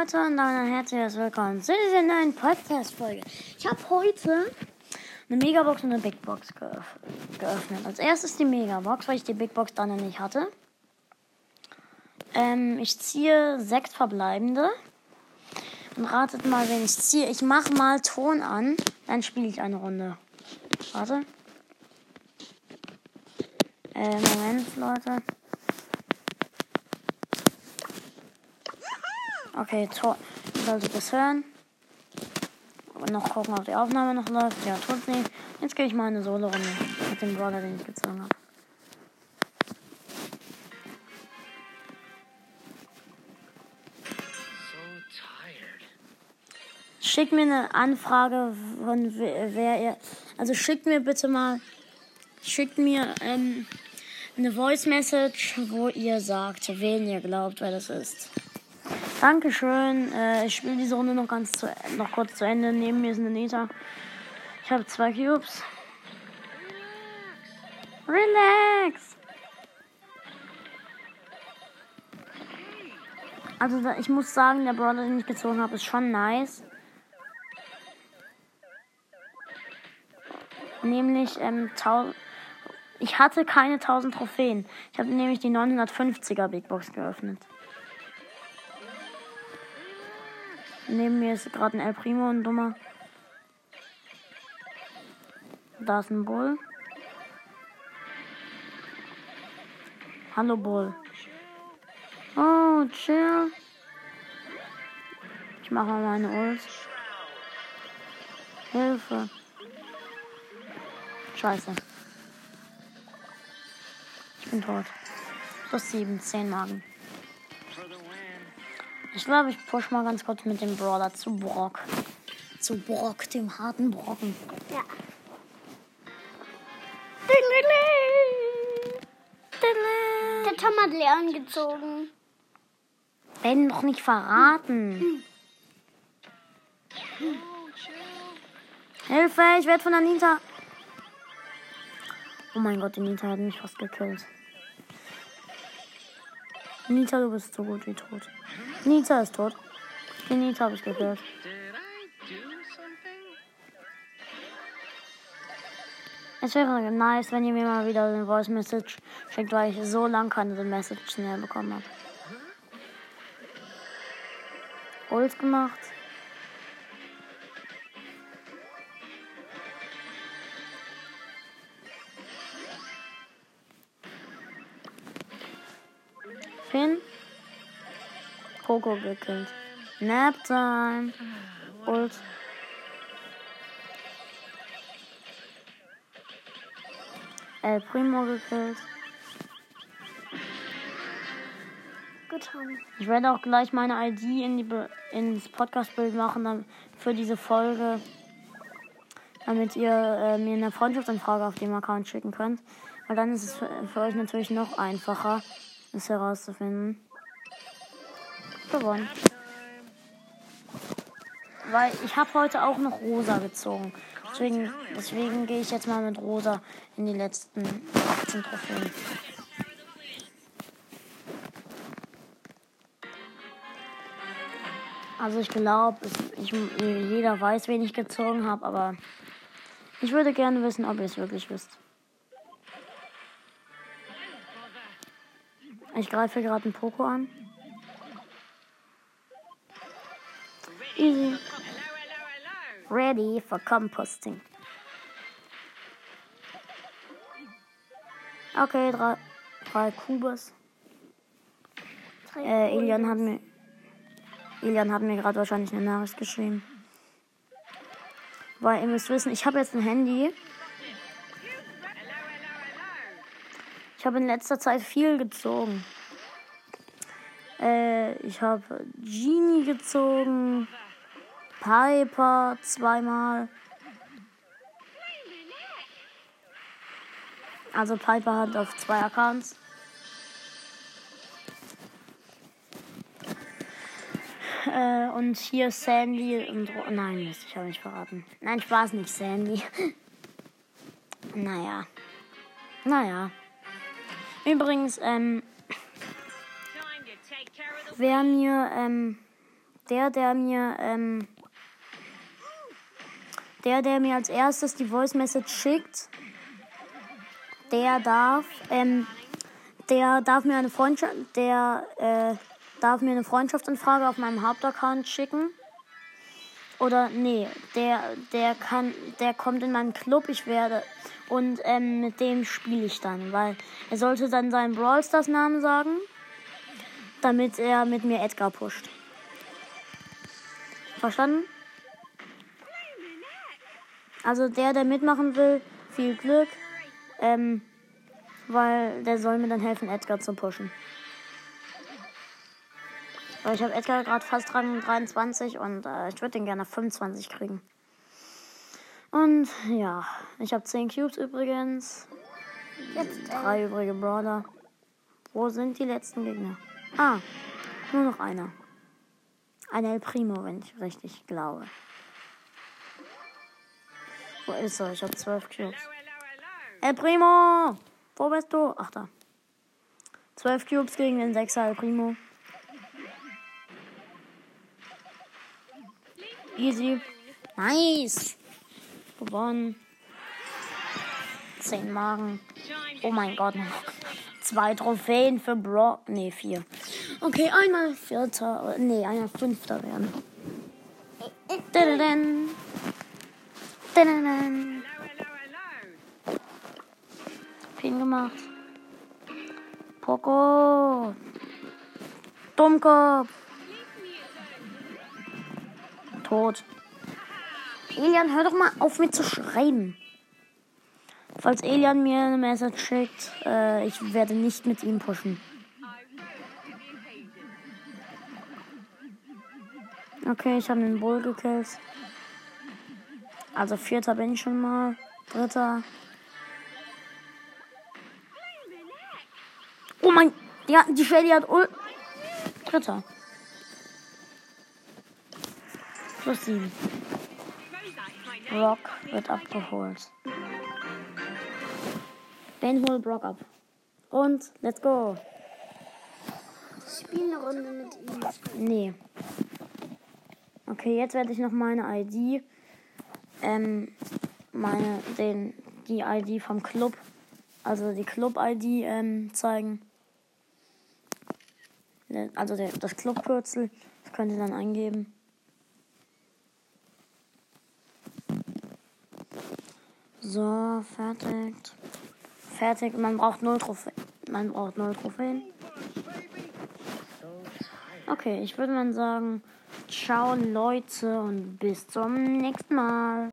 Leute und dann herzlich willkommen zu dieser neuen Podcast-Folge. Ich habe heute eine Megabox und eine Big Box geöff geöffnet. Als erstes die Megabox, weil ich die Big Box dann noch nicht hatte. Ähm, ich ziehe sechs verbleibende. Und ratet mal, wen ich ziehe. Ich mache mal Ton an, dann spiele ich eine Runde. Warte. Äh, Moment, Leute. Okay, Tor. Solltet das hören. Und noch gucken, ob die Aufnahme noch läuft. Ja, tut's nicht. Jetzt gehe ich mal eine Solo-Runde mit dem Brawler, den ich gezogen habe. Schickt mir eine Anfrage von wer wer ihr. Also schickt mir bitte mal. Schickt mir ähm, eine Voice Message, wo ihr sagt, wen ihr glaubt, wer das ist. Dankeschön. Äh, ich spiele diese Runde noch ganz zu, noch kurz zu Ende. Neben mir ist eine Nita. Ich habe zwei Cubes. Relax. Also da, ich muss sagen, der Brawler, den ich gezogen habe, ist schon nice. Nämlich ähm, ich hatte keine 1000 Trophäen. Ich habe nämlich die 950er Big Box geöffnet. Neben mir ist gerade ein El Primo, ein dummer. Da ist ein Bull. Hallo Bull. Oh, chill. Ich mache mal meine Ult. Hilfe. Scheiße. Ich bin tot. Plus 7, 10 Magen. Ich glaube, ich push mal ganz kurz mit dem Brawler zu Brock. Zu Brock, dem harten Brocken. Ja. Der Tom hat Leon gezogen. Werden doch nicht verraten. Hilfe, ich werde von Anita. Oh mein Gott, die Nita hat mich fast gekillt. Nita, du bist so gut wie tot. Nita ist tot. Die Nita habe ich gekillt. Es wäre nice, wenn ihr mir mal wieder eine Voice Message schickt, weil ich so lange keine Message mehr bekommen habe. Ult gemacht. Pin. Coco gekillt. Nap time. Ult. El Primo gekillt. Getan. Ich werde auch gleich meine ID in die Be ins Podcast-Bild machen für diese Folge, damit ihr äh, mir eine Freundschaftsanfrage auf dem Account schicken könnt. Weil dann ist es für, für euch natürlich noch einfacher, es herauszufinden. Gewonnen. Weil ich habe heute auch noch Rosa gezogen. Deswegen, deswegen gehe ich jetzt mal mit Rosa in die letzten 18 Trophäen. Also ich glaube, jeder weiß, wen ich gezogen habe, aber ich würde gerne wissen, ob ihr es wirklich wisst. Ich greife gerade einen Poko an. Easy. Ready for composting. Okay, drei, drei Kubus. Äh, Elian hat mir. Elian hat mir gerade wahrscheinlich eine Nachricht geschrieben. Weil ihr müsst wissen, ich habe jetzt ein Handy. Ich habe in letzter Zeit viel gezogen. Äh, ich habe Genie gezogen. Piper zweimal. Also Piper hat auf zwei Accounts. Äh, und hier Sandy und Ro Nein, Mist, ich habe nicht verraten. Nein, Spaß nicht Sandy. naja. Naja. Übrigens, ähm, wer mir ähm, der, der mir, ähm, der, der mir als erstes die Voice Message schickt, der darf, ähm, der darf mir eine Freundschaft, der, äh, darf mir eine Freundschaftsanfrage auf meinem Hauptaccount schicken. Oder nee, der, der kann, der kommt in meinen Club, ich werde und ähm, mit dem spiele ich dann, weil er sollte dann seinen Brawl Stars Namen sagen, damit er mit mir Edgar pusht. Verstanden? Also der, der mitmachen will, viel Glück, ähm, weil der soll mir dann helfen, Edgar zu pushen. Weil ich habe Edgar gerade fast Rang 23 und äh, ich würde den gerne auf 25 kriegen. Und ja, ich habe 10 Cubes übrigens. Jetzt drei übrige Brawler. Wo sind die letzten Gegner? Ah, nur noch einer. Ein El Primo, wenn ich richtig glaube. Wo ist er? Ich habe 12 Cubes. El Primo! Wo bist du? Ach da. 12 Cubes gegen den 6er El Primo. Easy. Nice. Gewonnen. Zehn Magen. Oh mein Gott. Zwei Trophäen für Brock. Nee, vier. Okay, einmal Vierter. Nee, einmal Fünfter werden. Dadadam. Dadadam. Pin gemacht. Poco. Dummkopf. Tot. Elian, hör doch mal auf mir zu schreiben. Falls Elian mir eine Message schickt, äh, ich werde nicht mit ihm pushen. Okay, ich habe den Bull gekillt. Also vierter bin ich schon mal. Dritter. Oh mein, ja, die Shelly hat Ul. Dritter. Plus sieben. Brock wird abgeholt. Ben hol Brock ab. Und let's go. Ich spiele eine Runde mit ihm. Nee. Okay, jetzt werde ich noch meine ID, ähm, meine, den, die ID vom Club, also die Club-ID, ähm, zeigen. Ne, Also der, das Clubkürzel, das könnt ihr dann eingeben. So, fertig. Fertig. Man braucht null Trophäen. Man braucht null Trophäen. Okay, ich würde mal sagen, ciao Leute und bis zum nächsten Mal.